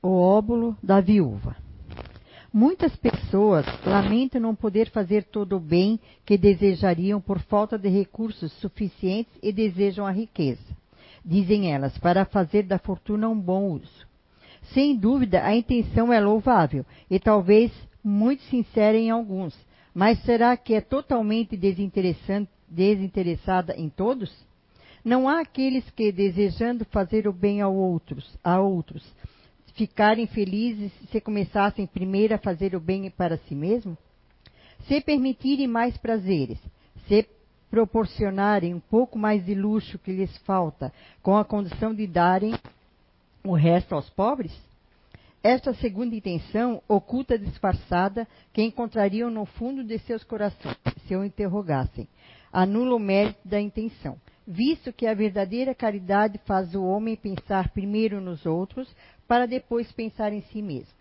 O óbolo da viúva. Muitas pessoas lamentam não poder fazer todo o bem que desejariam por falta de recursos suficientes e desejam a riqueza, dizem elas, para fazer da fortuna um bom uso. Sem dúvida, a intenção é louvável e talvez muito sincera em alguns, mas será que é totalmente desinteressada em todos? Não há aqueles que, desejando fazer o bem a outros, a outros, ficarem felizes se começassem primeiro a fazer o bem para si mesmo? Se permitirem mais prazeres, se proporcionarem um pouco mais de luxo que lhes falta, com a condição de darem o resto aos pobres? Esta segunda intenção, oculta disfarçada, que encontrariam no fundo de seus corações, se o interrogassem, anula o mérito da intenção, visto que a verdadeira caridade faz o homem pensar primeiro nos outros, para depois pensar em si mesmo.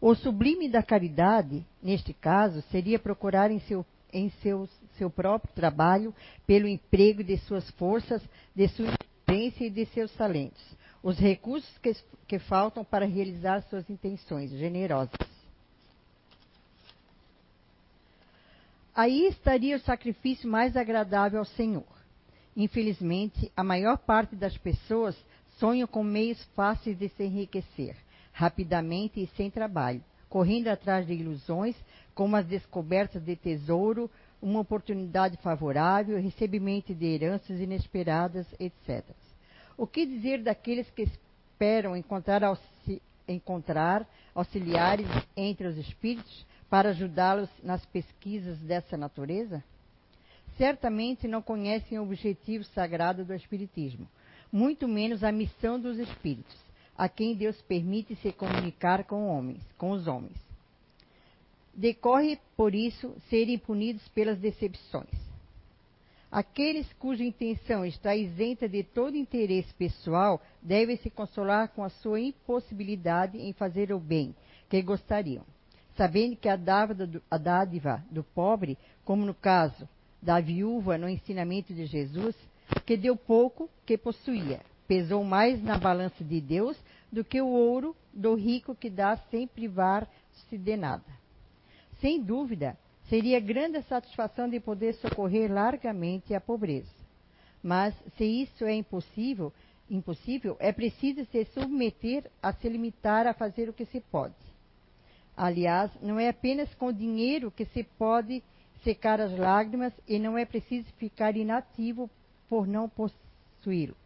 O sublime da caridade, neste caso, seria procurar em seu, em seu, seu próprio trabalho, pelo emprego de suas forças, de sua inteligência e de seus talentos, os recursos que, que faltam para realizar suas intenções generosas. Aí estaria o sacrifício mais agradável ao Senhor. Infelizmente, a maior parte das pessoas sonham com meios fáceis de se enriquecer, rapidamente e sem trabalho, correndo atrás de ilusões, como as descobertas de tesouro, uma oportunidade favorável, recebimento de heranças inesperadas, etc. O que dizer daqueles que esperam encontrar, auxi encontrar auxiliares entre os espíritos para ajudá-los nas pesquisas dessa natureza? certamente não conhecem o objetivo sagrado do Espiritismo, muito menos a missão dos Espíritos, a quem Deus permite se comunicar com homens, com os homens. Decorre, por isso, serem punidos pelas decepções. Aqueles cuja intenção está isenta de todo interesse pessoal devem se consolar com a sua impossibilidade em fazer o bem que gostariam, sabendo que a dádiva do, a dádiva do pobre, como no caso da viúva no ensinamento de Jesus, que deu pouco que possuía, pesou mais na balança de Deus do que o ouro do rico que dá sem privar-se de nada. Sem dúvida, seria grande a satisfação de poder socorrer largamente a pobreza. Mas se isso é impossível, impossível, é preciso se submeter a se limitar a fazer o que se pode. Aliás, não é apenas com dinheiro que se pode secar as lágrimas e não é preciso ficar inativo por não possuí-lo.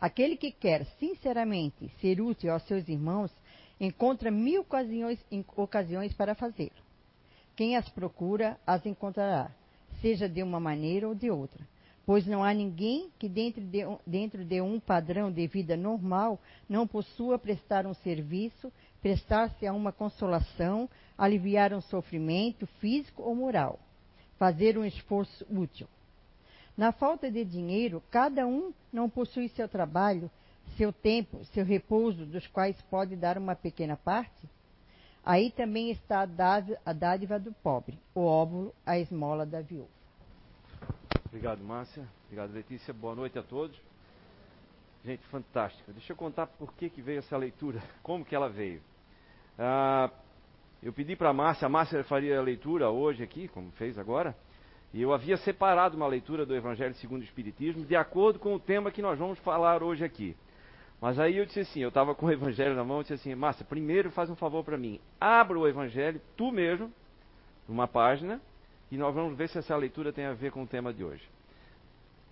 Aquele que quer sinceramente ser útil aos seus irmãos encontra mil ocasiões, ocasiões para fazê-lo. Quem as procura as encontrará, seja de uma maneira ou de outra, pois não há ninguém que dentro de, dentro de um padrão de vida normal não possua prestar um serviço, prestar-se a uma consolação, aliviar um sofrimento físico ou moral, fazer um esforço útil. Na falta de dinheiro, cada um não possui seu trabalho, seu tempo, seu repouso, dos quais pode dar uma pequena parte? Aí também está a dádiva do pobre, o óvulo, a esmola da viúva. Obrigado, Márcia. Obrigado, Letícia. Boa noite a todos. Gente, fantástica. Deixa eu contar por que, que veio essa leitura, como que ela veio. Ah, eu pedi para a Márcia, a Márcia faria a leitura hoje aqui, como fez agora, e eu havia separado uma leitura do Evangelho segundo o Espiritismo de acordo com o tema que nós vamos falar hoje aqui. Mas aí eu disse assim, eu estava com o Evangelho na mão, eu disse assim, Márcia, primeiro faz um favor para mim, abra o Evangelho, tu mesmo, numa página, e nós vamos ver se essa leitura tem a ver com o tema de hoje.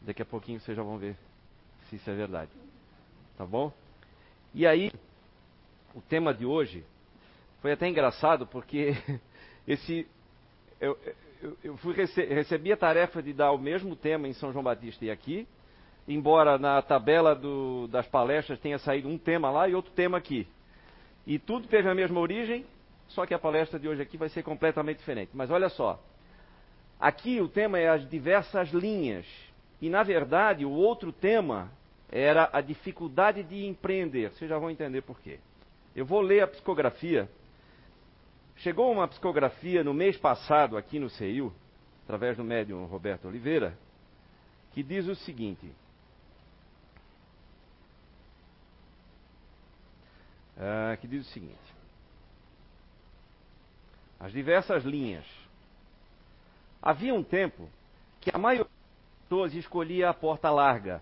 Daqui a pouquinho vocês já vão ver se isso é verdade. Tá bom? E aí, o tema de hoje foi até engraçado porque esse eu, eu, eu fui rece, recebi a tarefa de dar o mesmo tema em São João Batista e aqui, embora na tabela do, das palestras tenha saído um tema lá e outro tema aqui. E tudo teve a mesma origem, só que a palestra de hoje aqui vai ser completamente diferente. Mas olha só, aqui o tema é as diversas linhas. E na verdade o outro tema era a dificuldade de empreender. Vocês já vão entender por quê. Eu vou ler a psicografia Chegou uma psicografia no mês passado aqui no CEIU, através do médium Roberto Oliveira, que diz o seguinte: uh, que diz o seguinte: as diversas linhas. Havia um tempo que a maioria das pessoas escolhia a porta larga.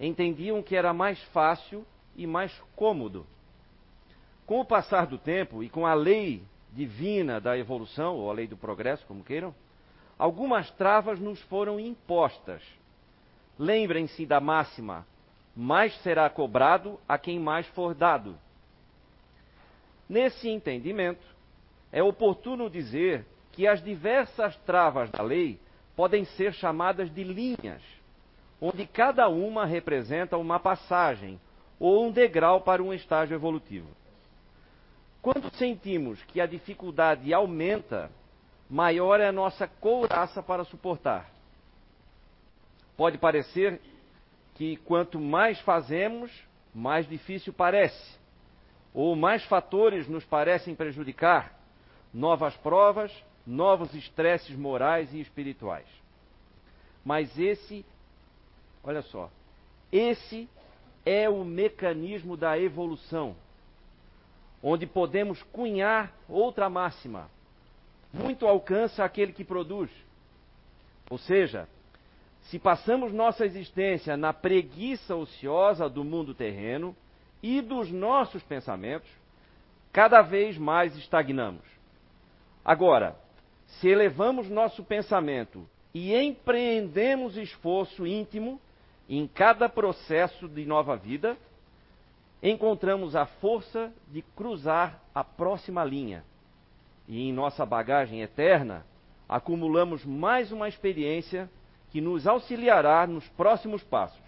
Entendiam que era mais fácil e mais cômodo. Com o passar do tempo e com a lei divina da evolução, ou a lei do progresso, como queiram, algumas travas nos foram impostas. Lembrem-se da máxima: mais será cobrado a quem mais for dado. Nesse entendimento, é oportuno dizer que as diversas travas da lei podem ser chamadas de linhas, onde cada uma representa uma passagem ou um degrau para um estágio evolutivo. Quando sentimos que a dificuldade aumenta, maior é a nossa couraça para suportar. Pode parecer que quanto mais fazemos, mais difícil parece, ou mais fatores nos parecem prejudicar, novas provas, novos estresses morais e espirituais. Mas esse, olha só, esse é o mecanismo da evolução, onde podemos cunhar outra máxima. Muito alcança aquele que produz. Ou seja, se passamos nossa existência na preguiça ociosa do mundo terreno e dos nossos pensamentos, cada vez mais estagnamos. Agora, se elevamos nosso pensamento e empreendemos esforço íntimo em cada processo de nova vida, encontramos a força de cruzar a próxima linha. E em nossa bagagem eterna, acumulamos mais uma experiência que nos auxiliará nos próximos passos.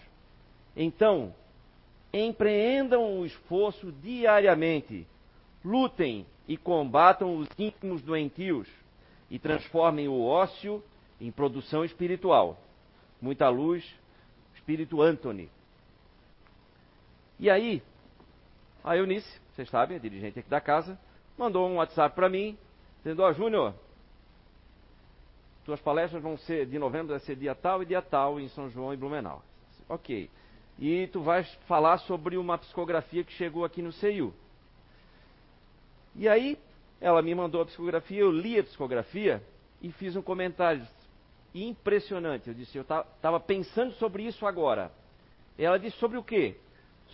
Então, empreendam o esforço diariamente, lutem e combatam os íntimos doentios e transformem o ócio em produção espiritual. Muita luz, espírito Anthony. E aí, a Eunice, vocês sabem, a dirigente aqui da casa, mandou um WhatsApp para mim, dizendo, ó, oh, Júnior, tuas palestras vão ser, de novembro vai ser dia tal e dia tal em São João e Blumenau. Ok. E tu vais falar sobre uma psicografia que chegou aqui no CEU. E aí, ela me mandou a psicografia, eu li a psicografia e fiz um comentário impressionante. Eu disse, eu estava pensando sobre isso agora. Ela disse sobre o quê?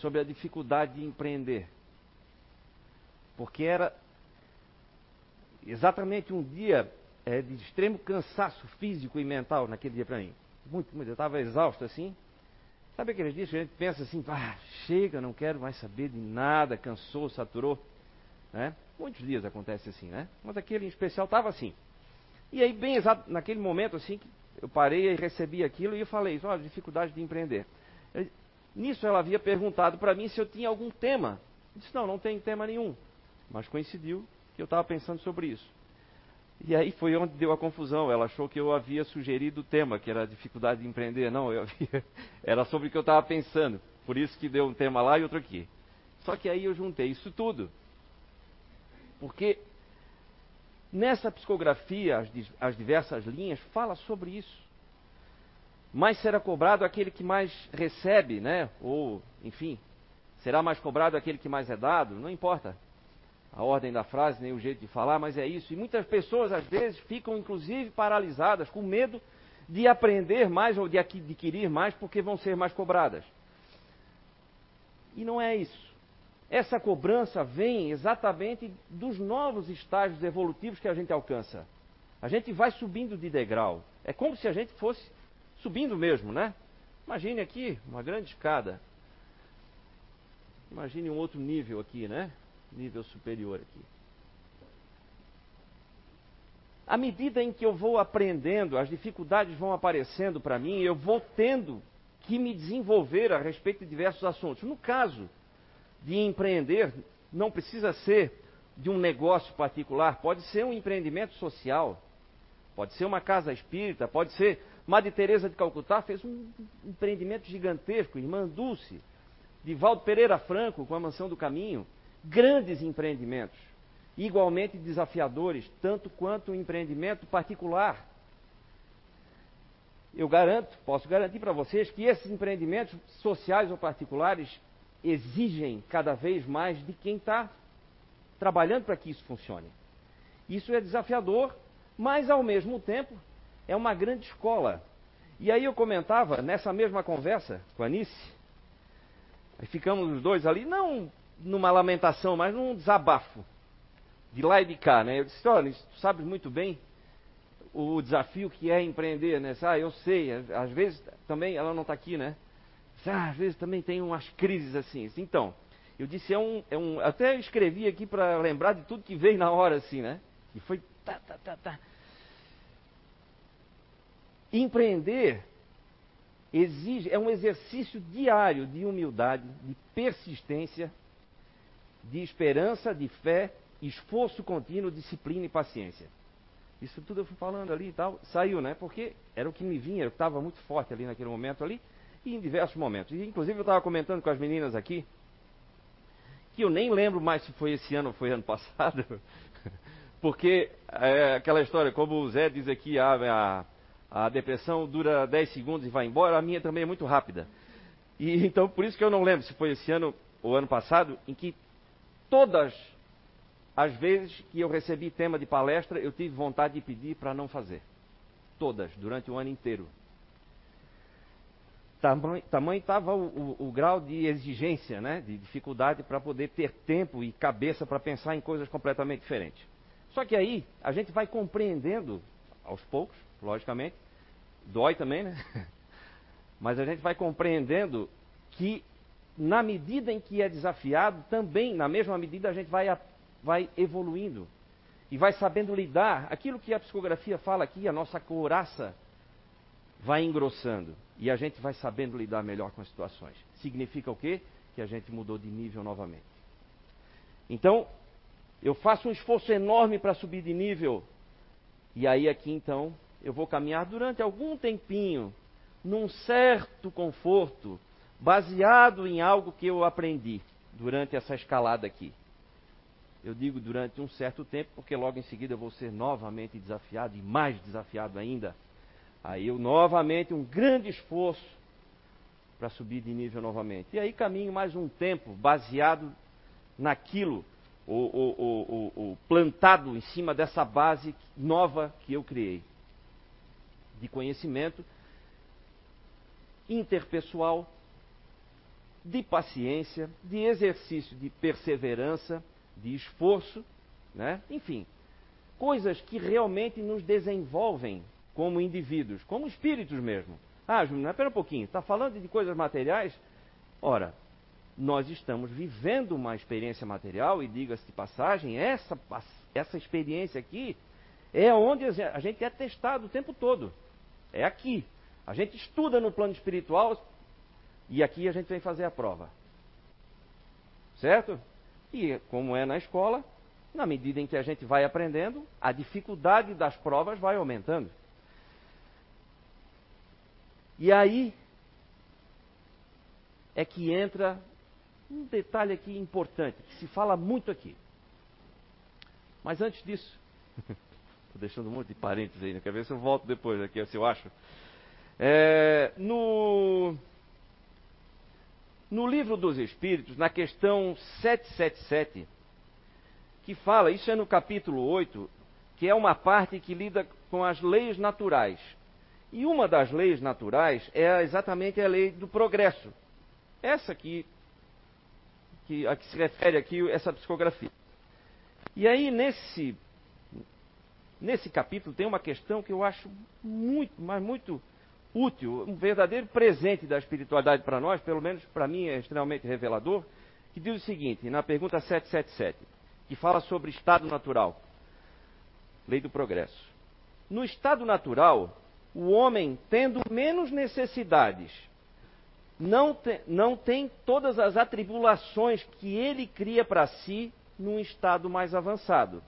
Sobre a dificuldade de empreender. Porque era exatamente um dia é, de extremo cansaço físico e mental naquele dia para mim. Muito, muito. Eu estava exausto assim. Sabe aqueles dias que a gente pensa assim, ah, chega, não quero mais saber de nada, cansou, saturou. Né? Muitos dias acontece assim, né? Mas aquele em especial estava assim. E aí, bem exato, naquele momento assim, eu parei e recebi aquilo e eu falei, olha, dificuldade de empreender. Nisso ela havia perguntado para mim se eu tinha algum tema. Eu disse, não, não tem tema nenhum. Mas coincidiu que eu estava pensando sobre isso. E aí foi onde deu a confusão. Ela achou que eu havia sugerido o tema, que era a dificuldade de empreender. Não, eu havia, era sobre o que eu estava pensando. Por isso que deu um tema lá e outro aqui. Só que aí eu juntei isso tudo. Porque nessa psicografia, as, as diversas linhas, fala sobre isso. Mais será cobrado aquele que mais recebe, né? Ou, enfim, será mais cobrado aquele que mais é dado, não importa a ordem da frase, nem o jeito de falar, mas é isso. E muitas pessoas, às vezes, ficam inclusive paralisadas, com medo de aprender mais ou de adquirir mais, porque vão ser mais cobradas. E não é isso. Essa cobrança vem exatamente dos novos estágios evolutivos que a gente alcança. A gente vai subindo de degrau. É como se a gente fosse subindo mesmo, né? Imagine aqui uma grande escada. Imagine um outro nível aqui, né? Nível superior aqui. À medida em que eu vou aprendendo, as dificuldades vão aparecendo para mim, eu vou tendo que me desenvolver a respeito de diversos assuntos. No caso de empreender não precisa ser de um negócio particular, pode ser um empreendimento social, pode ser uma casa espírita, pode ser. Madre Teresa de Calcutá fez um empreendimento gigantesco, Irmã Dulce, Divaldo Pereira Franco com a Mansão do Caminho, grandes empreendimentos, igualmente desafiadores, tanto quanto um empreendimento particular. Eu garanto, posso garantir para vocês que esses empreendimentos sociais ou particulares exigem cada vez mais de quem está trabalhando para que isso funcione. Isso é desafiador, mas ao mesmo tempo é uma grande escola. E aí eu comentava nessa mesma conversa com a Anice, aí ficamos os dois ali, não numa lamentação, mas num desabafo, de lá e de cá, né? Eu disse, olha, tu sabes muito bem o desafio que é empreender, né? Ah, eu sei, às vezes também, ela não está aqui, né? Ah, às vezes também tem umas crises assim. Então, eu disse, é um. É um até escrevi aqui para lembrar de tudo que veio na hora, assim, né? E foi. Tá, tá, tá, tá. Empreender exige, é um exercício diário de humildade, de persistência, de esperança, de fé, esforço contínuo, disciplina e paciência. Isso tudo eu fui falando ali e tal, saiu, né? Porque era o que me vinha, eu estava muito forte ali naquele momento ali, e em diversos momentos. E, inclusive eu estava comentando com as meninas aqui, que eu nem lembro mais se foi esse ano ou foi ano passado, porque é aquela história, como o Zé diz aqui, a, a, a depressão dura 10 segundos e vai embora, a minha também é muito rápida. E então por isso que eu não lembro se foi esse ano ou ano passado, em que todas as vezes que eu recebi tema de palestra, eu tive vontade de pedir para não fazer. Todas, durante o ano inteiro. Tamanho estava o, o, o, grau de exigência, né, de dificuldade para poder ter tempo e cabeça para pensar em coisas completamente diferentes. Só que aí a gente vai compreendendo, aos poucos, logicamente, dói também, né? Mas a gente vai compreendendo que na medida em que é desafiado, também, na mesma medida, a gente vai, vai evoluindo e vai sabendo lidar. Aquilo que a psicografia fala aqui, a nossa couraça vai engrossando e a gente vai sabendo lidar melhor com as situações. Significa o quê? Que a gente mudou de nível novamente. Então, eu faço um esforço enorme para subir de nível. E aí aqui então, eu vou caminhar durante algum tempinho num certo conforto, baseado em algo que eu aprendi durante essa escalada aqui. Eu digo durante um certo tempo, porque logo em seguida eu vou ser novamente desafiado e mais desafiado ainda. Aí eu novamente um grande esforço para subir de nível novamente. E aí caminho mais um tempo baseado naquilo, o, o, o, plantado em cima dessa base nova que eu criei de conhecimento interpessoal, de paciência, de exercício de perseverança, de esforço, né? enfim, coisas que realmente nos desenvolvem como indivíduos, como espíritos mesmo. Ah, Júnior, espera um pouquinho, está falando de coisas materiais? Ora, nós estamos vivendo uma experiência material, e diga-se de passagem, essa, essa experiência aqui é onde a gente é testado o tempo todo. É aqui. A gente estuda no plano espiritual e aqui a gente vem fazer a prova. Certo? E como é na escola, na medida em que a gente vai aprendendo, a dificuldade das provas vai aumentando. E aí é que entra um detalhe aqui importante, que se fala muito aqui. Mas antes disso, estou deixando um monte de parênteses aí, né? quer ver se eu volto depois aqui, se eu acho. É, no, no livro dos Espíritos, na questão 777, que fala, isso é no capítulo 8, que é uma parte que lida com as leis naturais. E uma das leis naturais é exatamente a lei do progresso. Essa aqui, que, a que se refere aqui essa psicografia. E aí, nesse, nesse capítulo, tem uma questão que eu acho muito, mas muito útil, um verdadeiro presente da espiritualidade para nós, pelo menos para mim é extremamente revelador, que diz o seguinte, na pergunta 777, que fala sobre estado natural, lei do progresso. No estado natural, o homem, tendo menos necessidades, não, te, não tem todas as atribulações que ele cria para si num estado mais avançado.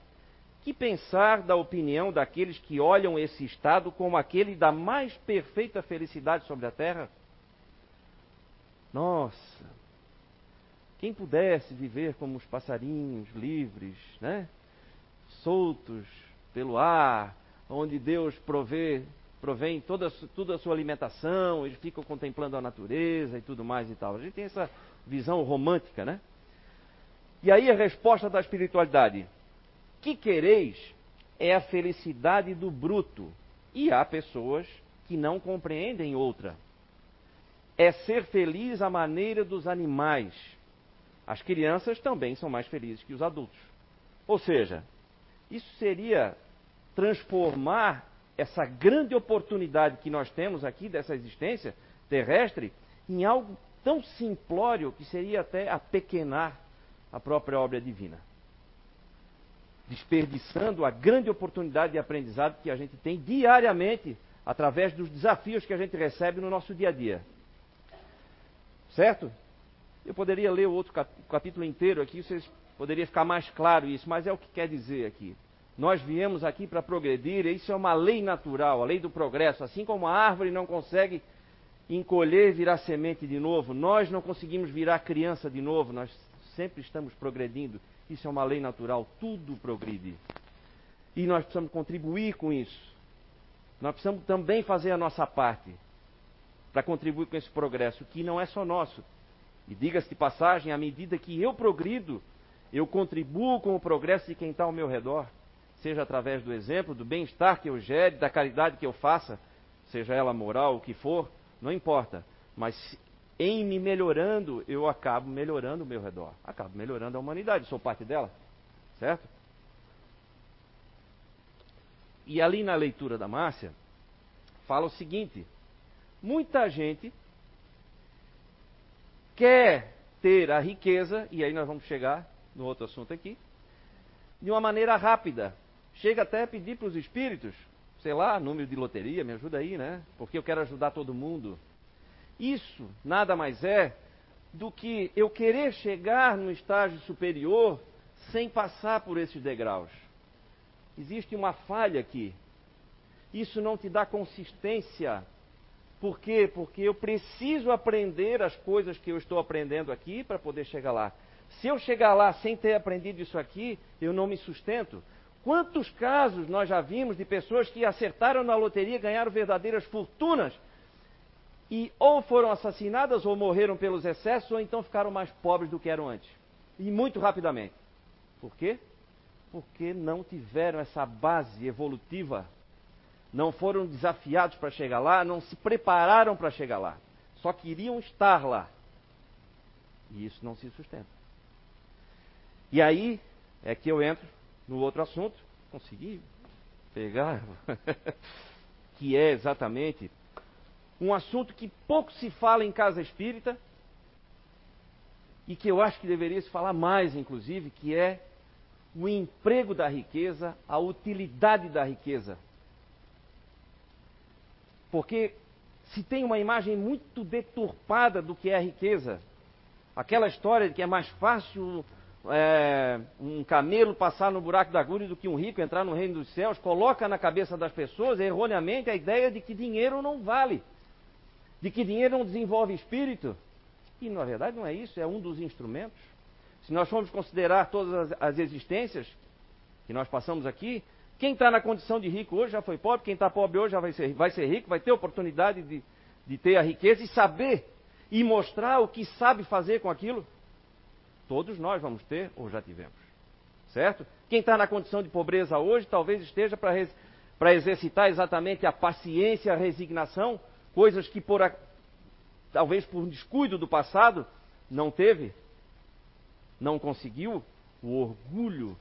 Que pensar da opinião daqueles que olham esse estado como aquele da mais perfeita felicidade sobre a terra? Nossa, quem pudesse viver como os passarinhos livres, né? soltos pelo ar, onde Deus provê provém toda, toda a sua alimentação, eles ficam contemplando a natureza e tudo mais e tal. A gente tem essa visão romântica, né? E aí a resposta da espiritualidade: que quereis é a felicidade do bruto. E há pessoas que não compreendem outra. É ser feliz à maneira dos animais. As crianças também são mais felizes que os adultos. Ou seja, isso seria transformar essa grande oportunidade que nós temos aqui dessa existência terrestre em algo tão simplório que seria até apequenar a própria obra divina. Desperdiçando a grande oportunidade de aprendizado que a gente tem diariamente através dos desafios que a gente recebe no nosso dia a dia. Certo? Eu poderia ler o outro capítulo inteiro aqui, vocês poderia ficar mais claro isso, mas é o que quer dizer aqui. Nós viemos aqui para progredir, isso é uma lei natural, a lei do progresso. Assim como a árvore não consegue encolher e virar semente de novo, nós não conseguimos virar criança de novo, nós sempre estamos progredindo. Isso é uma lei natural, tudo progride. E nós precisamos contribuir com isso. Nós precisamos também fazer a nossa parte para contribuir com esse progresso, que não é só nosso. E diga-se de passagem, à medida que eu progrido, eu contribuo com o progresso de quem está ao meu redor, seja através do exemplo, do bem-estar que eu gere, da caridade que eu faça, seja ela moral, o que for, não importa. Mas em me melhorando, eu acabo melhorando o meu redor, acabo melhorando a humanidade, sou parte dela, certo? E ali na leitura da Márcia, fala o seguinte: muita gente quer ter a riqueza, e aí nós vamos chegar no outro assunto aqui, de uma maneira rápida. Chega até a pedir para os espíritos, sei lá, número de loteria, me ajuda aí, né? Porque eu quero ajudar todo mundo. Isso nada mais é do que eu querer chegar no estágio superior sem passar por esses degraus. Existe uma falha aqui. Isso não te dá consistência. Por quê? Porque eu preciso aprender as coisas que eu estou aprendendo aqui para poder chegar lá. Se eu chegar lá sem ter aprendido isso aqui, eu não me sustento. Quantos casos nós já vimos de pessoas que acertaram na loteria, ganharam verdadeiras fortunas e ou foram assassinadas ou morreram pelos excessos ou então ficaram mais pobres do que eram antes. E muito rapidamente. Por quê? Porque não tiveram essa base evolutiva. Não foram desafiados para chegar lá, não se prepararam para chegar lá. Só queriam estar lá. E isso não se sustenta. E aí é que eu entro no outro assunto, consegui pegar, que é exatamente um assunto que pouco se fala em casa espírita e que eu acho que deveria se falar mais, inclusive, que é o emprego da riqueza, a utilidade da riqueza. Porque se tem uma imagem muito deturpada do que é a riqueza, aquela história de que é mais fácil é, um camelo passar no buraco da agulha do que um rico entrar no reino dos céus, coloca na cabeça das pessoas erroneamente a ideia de que dinheiro não vale, de que dinheiro não desenvolve espírito. E na verdade não é isso, é um dos instrumentos. Se nós formos considerar todas as, as existências que nós passamos aqui, quem está na condição de rico hoje já foi pobre, quem está pobre hoje já vai ser, vai ser rico, vai ter oportunidade de, de ter a riqueza e saber e mostrar o que sabe fazer com aquilo. Todos nós vamos ter ou já tivemos. Certo? Quem está na condição de pobreza hoje talvez esteja para exercitar exatamente a paciência, a resignação, coisas que por a, talvez por descuido do passado não teve, não conseguiu, o orgulho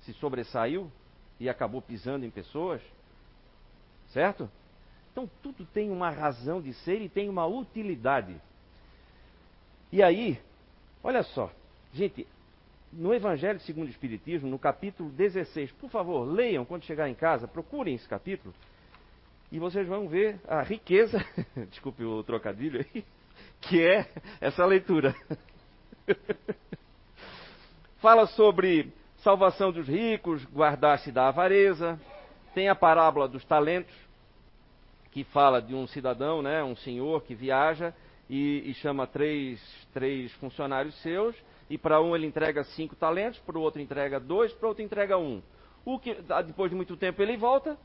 se sobressaiu e acabou pisando em pessoas. Certo? Então tudo tem uma razão de ser e tem uma utilidade. E aí, olha só, Gente, no Evangelho segundo o Espiritismo, no capítulo 16, por favor, leiam quando chegar em casa, procurem esse capítulo, e vocês vão ver a riqueza, desculpe o trocadilho aí, que é essa leitura. Fala sobre salvação dos ricos, guardar-se da avareza, tem a parábola dos talentos, que fala de um cidadão, né, um senhor que viaja e, e chama três, três funcionários seus e para um ele entrega cinco talentos, para o outro entrega dois, para o outro entrega um. O que, depois de muito tempo ele volta,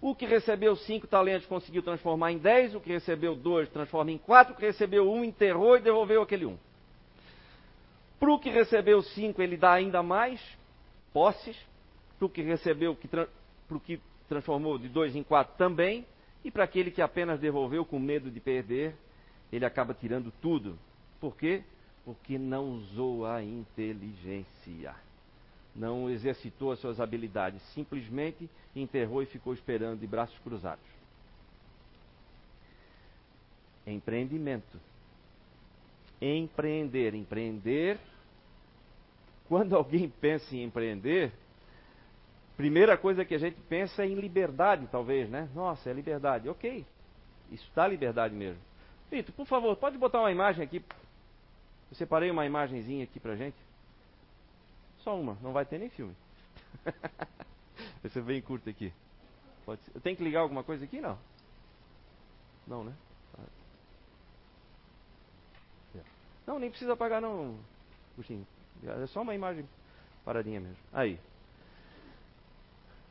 o que recebeu cinco talentos conseguiu transformar em dez, o que recebeu dois transforma em quatro, o que recebeu um enterrou e devolveu aquele um. Para o que recebeu cinco, ele dá ainda mais posses. Para o que recebeu, para o que transformou de dois em quatro também. E para aquele que apenas devolveu com medo de perder, ele acaba tirando tudo. Por quê? Porque não usou a inteligência. Não exercitou as suas habilidades. Simplesmente enterrou e ficou esperando de braços cruzados. Empreendimento. Empreender. Empreender. Quando alguém pensa em empreender, primeira coisa que a gente pensa é em liberdade, talvez, né? Nossa, é liberdade. Ok. Isso dá liberdade mesmo. Vitor, por favor, pode botar uma imagem aqui. Eu separei uma imagenzinha aqui pra gente. Só uma, não vai ter nem filme. Esse é bem curto aqui. Pode ser. Eu tenho que ligar alguma coisa aqui? Não. Não, né? Não, nem precisa apagar não, Puxinho. É só uma imagem paradinha mesmo. Aí.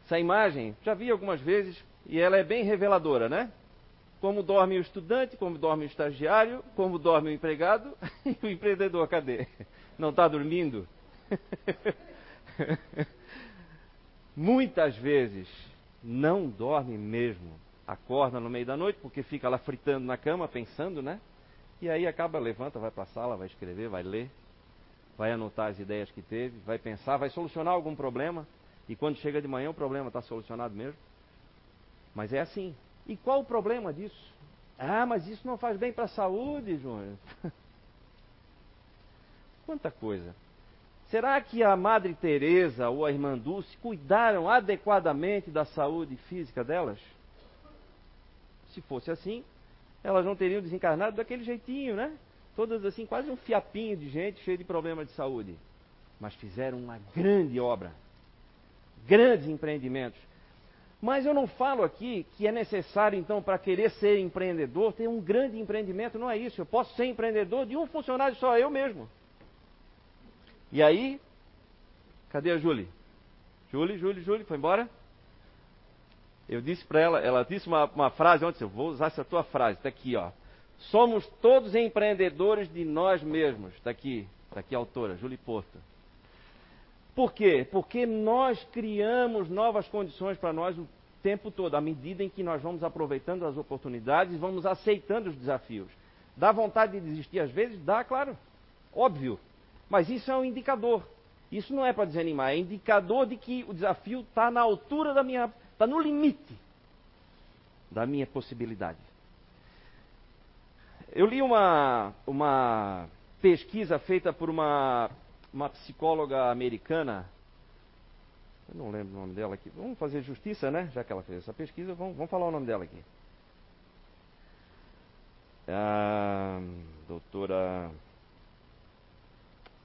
Essa imagem, já vi algumas vezes, e ela é bem reveladora, né? Como dorme o estudante, como dorme o estagiário, como dorme o empregado e o empreendedor, cadê? Não está dormindo? Muitas vezes não dorme mesmo. Acorda no meio da noite porque fica lá fritando na cama, pensando, né? E aí acaba, levanta, vai para a sala, vai escrever, vai ler, vai anotar as ideias que teve, vai pensar, vai solucionar algum problema. E quando chega de manhã o problema está solucionado mesmo. Mas é assim. E qual o problema disso? Ah, mas isso não faz bem para a saúde, Júnior. Quanta coisa. Será que a Madre Teresa ou a Irmã Dulce cuidaram adequadamente da saúde física delas? Se fosse assim, elas não teriam desencarnado daquele jeitinho, né? Todas assim, quase um fiapinho de gente cheio de problemas de saúde. Mas fizeram uma grande obra, grandes empreendimentos. Mas eu não falo aqui que é necessário, então, para querer ser empreendedor, ter um grande empreendimento. Não é isso. Eu posso ser empreendedor de um funcionário só, eu mesmo. E aí, cadê a Julie? Julie, Julie, Julie, foi embora? Eu disse para ela, ela disse uma, uma frase ontem, eu vou usar essa tua frase, está aqui, ó. Somos todos empreendedores de nós mesmos. Está aqui, está aqui a autora, Julie Porto. Por quê? Porque nós criamos novas condições para nós o tempo todo, à medida em que nós vamos aproveitando as oportunidades e vamos aceitando os desafios. Dá vontade de desistir às vezes? Dá, claro. Óbvio. Mas isso é um indicador. Isso não é para desanimar, é indicador de que o desafio está na altura da minha Está no limite da minha possibilidade. Eu li uma, uma pesquisa feita por uma, uma psicóloga americana. Eu não lembro o nome dela aqui. Vamos fazer justiça, né? Já que ela fez essa pesquisa, vamos, vamos falar o nome dela aqui. A doutora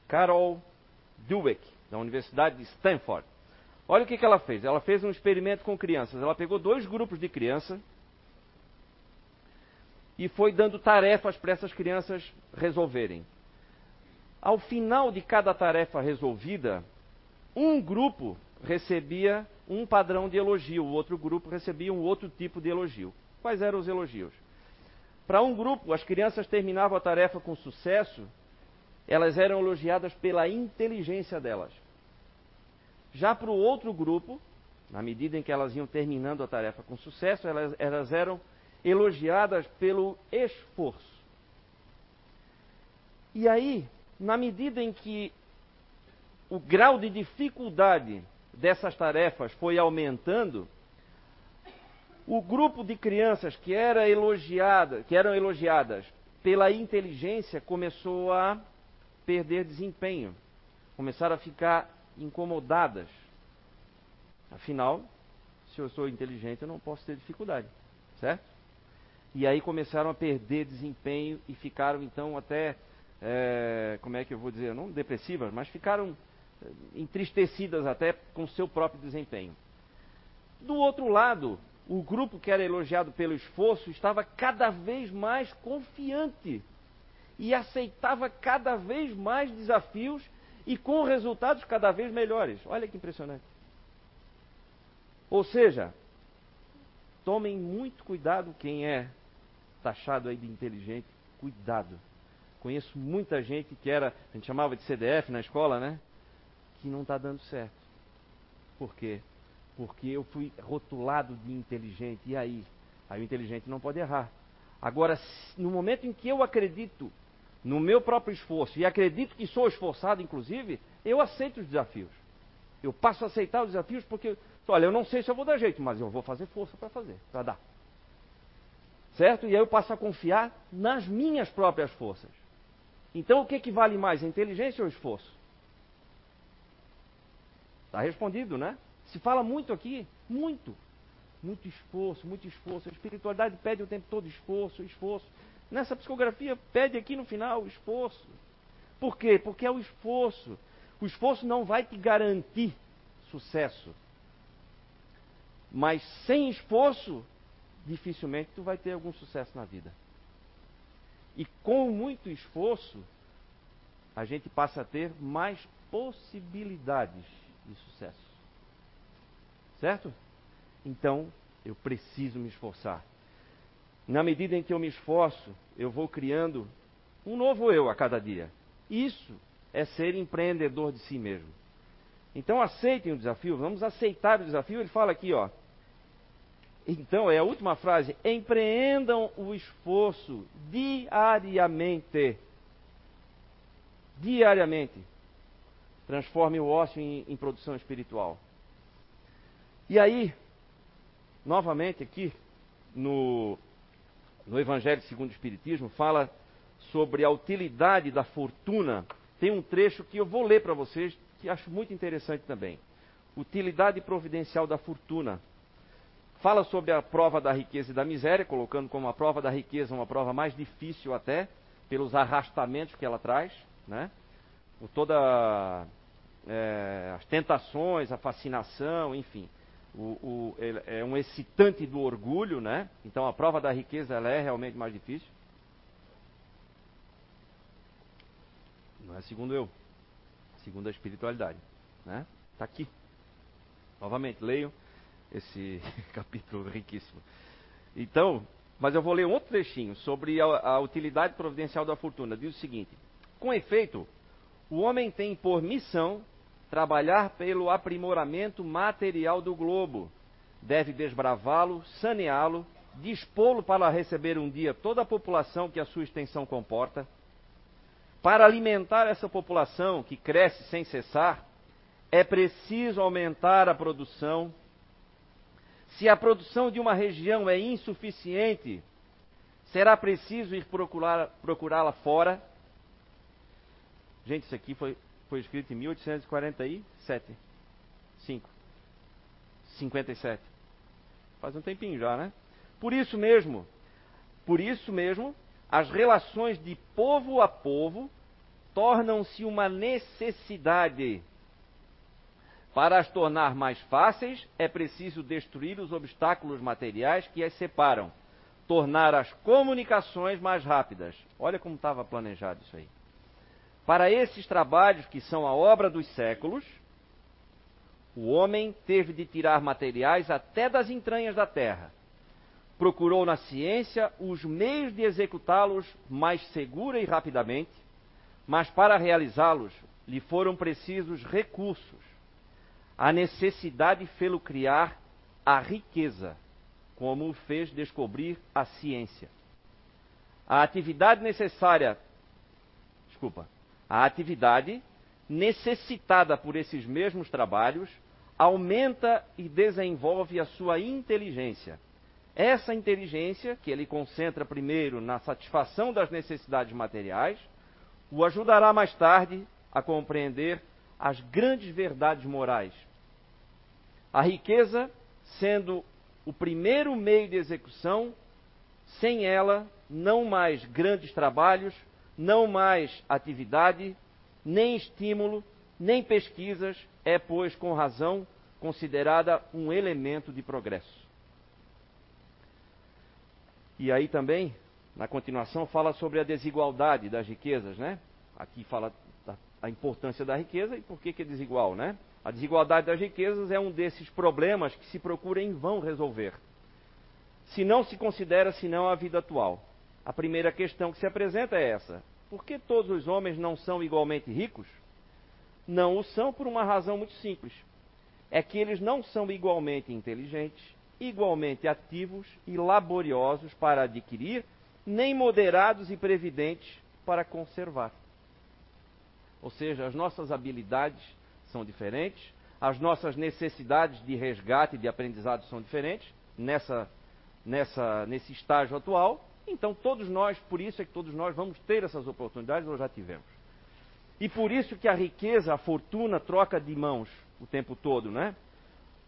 Carol Dweck, da Universidade de Stanford. Olha o que, que ela fez. Ela fez um experimento com crianças. Ela pegou dois grupos de crianças e foi dando tarefas para essas crianças resolverem. Ao final de cada tarefa resolvida, um grupo recebia um padrão de elogio, o outro grupo recebia um outro tipo de elogio. Quais eram os elogios? Para um grupo, as crianças terminavam a tarefa com sucesso, elas eram elogiadas pela inteligência delas. Já para o outro grupo, na medida em que elas iam terminando a tarefa com sucesso, elas, elas eram elogiadas pelo esforço. E aí, na medida em que o grau de dificuldade dessas tarefas foi aumentando, o grupo de crianças que, era elogiada, que eram elogiadas pela inteligência começou a perder desempenho, começaram a ficar incomodadas. Afinal, se eu sou inteligente, eu não posso ter dificuldade, certo? E aí começaram a perder desempenho e ficaram então até, é, como é que eu vou dizer, não depressivas, mas ficaram é, entristecidas até com seu próprio desempenho. Do outro lado, o grupo que era elogiado pelo esforço estava cada vez mais confiante e aceitava cada vez mais desafios e com resultados cada vez melhores. Olha que impressionante. Ou seja, tomem muito cuidado quem é taxado aí de inteligente, cuidado Conheço muita gente que era, a gente chamava de CDF na escola, né? Que não está dando certo. Por quê? Porque eu fui rotulado de inteligente. E aí? Aí o inteligente não pode errar. Agora, no momento em que eu acredito no meu próprio esforço e acredito que sou esforçado, inclusive, eu aceito os desafios. Eu passo a aceitar os desafios porque, olha, eu não sei se eu vou dar jeito, mas eu vou fazer força para fazer, para dar. Certo? E aí eu passo a confiar nas minhas próprias forças. Então o que, vale mais, a inteligência ou o esforço? Está respondido, né? Se fala muito aqui, muito. Muito esforço, muito esforço. A espiritualidade pede o tempo todo esforço, esforço. Nessa psicografia, pede aqui no final esforço. Por quê? Porque é o esforço. O esforço não vai te garantir sucesso. Mas sem esforço, dificilmente tu vai ter algum sucesso na vida. E com muito esforço, a gente passa a ter mais possibilidades de sucesso. Certo? Então, eu preciso me esforçar. Na medida em que eu me esforço, eu vou criando um novo eu a cada dia. Isso é ser empreendedor de si mesmo. Então aceitem o desafio, vamos aceitar o desafio. Ele fala aqui, ó. Então, é a última frase: empreendam o esforço diariamente. Diariamente. Transforme o ócio em, em produção espiritual. E aí, novamente aqui, no, no Evangelho segundo o Espiritismo, fala sobre a utilidade da fortuna. Tem um trecho que eu vou ler para vocês, que acho muito interessante também. Utilidade providencial da fortuna. Fala sobre a prova da riqueza e da miséria, colocando como a prova da riqueza uma prova mais difícil até, pelos arrastamentos que ela traz, né? Por toda é, as tentações, a fascinação, enfim. O, o, é um excitante do orgulho, né? Então a prova da riqueza ela é realmente mais difícil. Não é segundo eu, segundo a espiritualidade, né? Está aqui. Novamente, leiam esse capítulo riquíssimo. Então, mas eu vou ler um outro trechinho sobre a, a utilidade providencial da fortuna. Diz o seguinte: Com efeito, o homem tem por missão trabalhar pelo aprimoramento material do globo. Deve desbravá-lo, saneá-lo, dispô-lo para receber um dia toda a população que a sua extensão comporta. Para alimentar essa população que cresce sem cessar, é preciso aumentar a produção, se a produção de uma região é insuficiente, será preciso ir procurá-la fora. Gente, isso aqui foi, foi escrito em 1847. 5. 57. Faz um tempinho já, né? Por isso mesmo, por isso mesmo, as relações de povo a povo tornam-se uma necessidade para as tornar mais fáceis, é preciso destruir os obstáculos materiais que as separam, tornar as comunicações mais rápidas. Olha como estava planejado isso aí. Para esses trabalhos que são a obra dos séculos, o homem teve de tirar materiais até das entranhas da terra. Procurou na ciência os meios de executá-los mais segura e rapidamente, mas para realizá-los lhe foram precisos recursos a necessidade fê-lo criar a riqueza, como o fez descobrir a ciência. A atividade necessária, desculpa, a atividade necessitada por esses mesmos trabalhos aumenta e desenvolve a sua inteligência. Essa inteligência, que ele concentra primeiro na satisfação das necessidades materiais, o ajudará mais tarde a compreender as grandes verdades morais. A riqueza sendo o primeiro meio de execução, sem ela, não mais grandes trabalhos, não mais atividade, nem estímulo, nem pesquisas, é, pois, com razão, considerada um elemento de progresso. E aí também, na continuação, fala sobre a desigualdade das riquezas, né? Aqui fala a importância da riqueza e por que, que é desigual, né? A desigualdade das riquezas é um desses problemas que se procura em vão resolver. Se não se considera senão a vida atual. A primeira questão que se apresenta é essa: por que todos os homens não são igualmente ricos? Não o são por uma razão muito simples. É que eles não são igualmente inteligentes, igualmente ativos e laboriosos para adquirir, nem moderados e previdentes para conservar. Ou seja, as nossas habilidades são diferentes, as nossas necessidades de resgate e de aprendizado são diferentes nessa, nessa, nesse estágio atual. Então, todos nós, por isso é que todos nós vamos ter essas oportunidades ou já tivemos. E por isso que a riqueza, a fortuna, troca de mãos o tempo todo, né?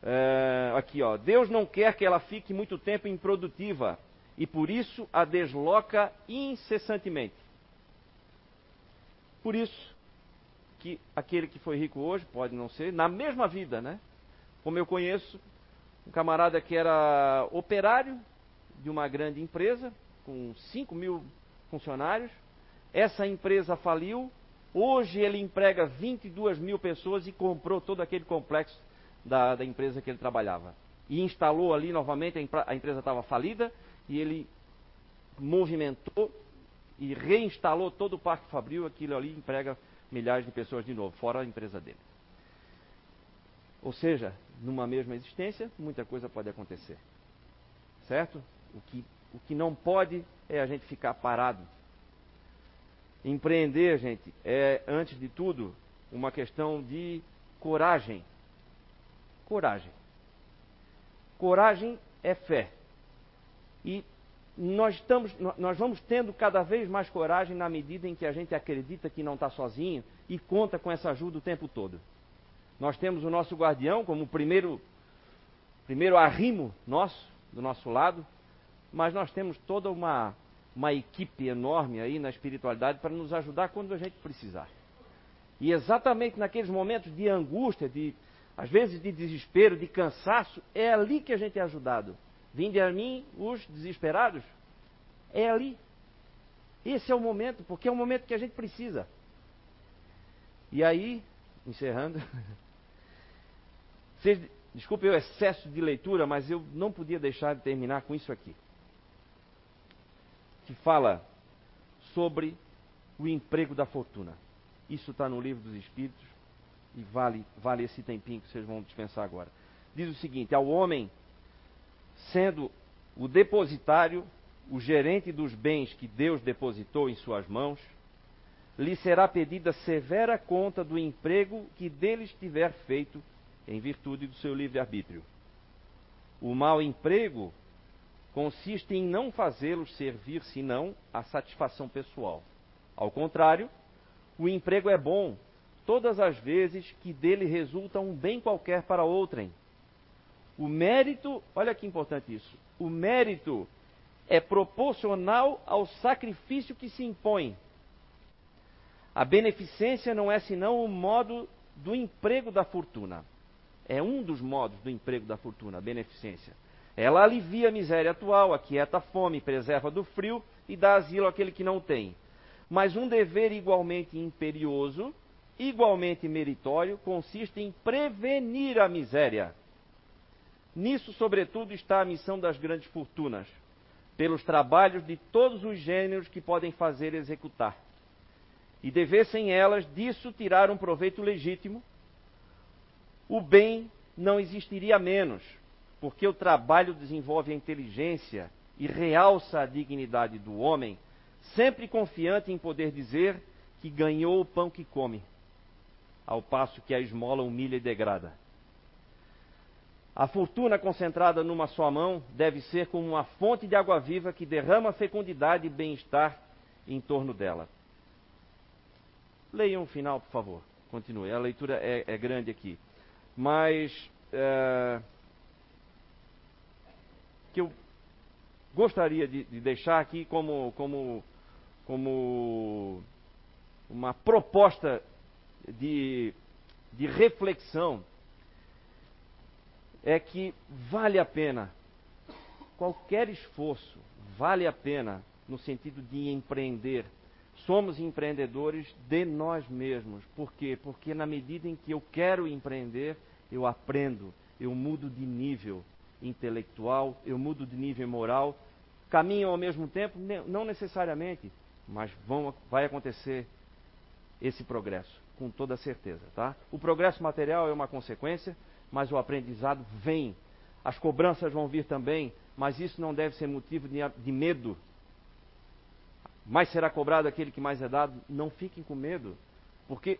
É, aqui, ó. Deus não quer que ela fique muito tempo improdutiva e por isso a desloca incessantemente. Por isso que aquele que foi rico hoje pode não ser, na mesma vida, né? Como eu conheço um camarada que era operário de uma grande empresa, com 5 mil funcionários. Essa empresa faliu. Hoje ele emprega 22 mil pessoas e comprou todo aquele complexo da, da empresa que ele trabalhava. E instalou ali novamente, a, a empresa estava falida, e ele movimentou e reinstalou todo o Parque Fabril, aquilo ali emprega milhares de pessoas de novo, fora a empresa dele. Ou seja, numa mesma existência, muita coisa pode acontecer. Certo? O que, o que não pode é a gente ficar parado. Empreender, gente, é, antes de tudo, uma questão de coragem. Coragem. Coragem é fé. E nós, estamos, nós vamos tendo cada vez mais coragem na medida em que a gente acredita que não está sozinho e conta com essa ajuda o tempo todo. Nós temos o nosso guardião como primeiro, primeiro arrimo nosso, do nosso lado, mas nós temos toda uma, uma equipe enorme aí na espiritualidade para nos ajudar quando a gente precisar. E exatamente naqueles momentos de angústia, de às vezes de desespero, de cansaço, é ali que a gente é ajudado. Vinde a mim os desesperados. É ali. Esse é o momento, porque é o momento que a gente precisa. E aí, encerrando, Vocês, desculpe o excesso de leitura, mas eu não podia deixar de terminar com isso aqui. Que fala sobre o emprego da fortuna. Isso está no livro dos Espíritos e vale, vale esse tempinho que vocês vão dispensar agora. Diz o seguinte: ao homem, sendo o depositário, o gerente dos bens que Deus depositou em suas mãos, lhe será pedida severa conta do emprego que deles tiver feito em virtude do seu livre-arbítrio. O mau emprego consiste em não fazê-los servir senão a satisfação pessoal. Ao contrário, o emprego é bom todas as vezes que dele resulta um bem qualquer para outrem. O mérito, olha que importante isso, o mérito é proporcional ao sacrifício que se impõe. A beneficência não é senão o modo do emprego da fortuna. É um dos modos do emprego da fortuna, a beneficência. Ela alivia a miséria atual, aquieta a fome, preserva do frio e dá asilo àquele que não tem. Mas um dever igualmente imperioso, igualmente meritório, consiste em prevenir a miséria. Nisso, sobretudo, está a missão das grandes fortunas, pelos trabalhos de todos os gêneros que podem fazer executar. E devessem elas disso tirar um proveito legítimo, o bem não existiria menos, porque o trabalho desenvolve a inteligência e realça a dignidade do homem, sempre confiante em poder dizer que ganhou o pão que come, ao passo que a esmola humilha e degrada. A fortuna concentrada numa só mão deve ser como uma fonte de água viva que derrama fecundidade e bem-estar em torno dela. Leiam o final, por favor. Continue. A leitura é, é grande aqui mas é, que eu gostaria de, de, deixar aqui como, como, como uma proposta de, de reflexão é que vale a pena, qualquer esforço vale a pena no sentido de empreender. Somos empreendedores de nós mesmos. Por quê? Porque na medida em que eu quero empreender, eu aprendo, eu mudo de nível intelectual, eu mudo de nível moral. Caminham ao mesmo tempo? Não necessariamente. mas vão, vai acontecer esse progresso, com toda certeza, tá? O progresso material é uma consequência, mas o aprendizado vem. As cobranças vão vir também, mas isso não deve ser motivo de, de medo. Mais será cobrado aquele que mais é dado. Não fiquem com medo, porque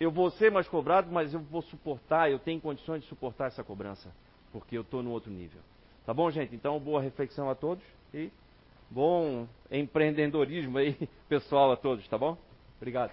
eu vou ser mais cobrado, mas eu vou suportar, eu tenho condições de suportar essa cobrança, porque eu estou no outro nível. Tá bom, gente? Então, boa reflexão a todos e bom empreendedorismo aí, pessoal, a todos, tá bom? Obrigado.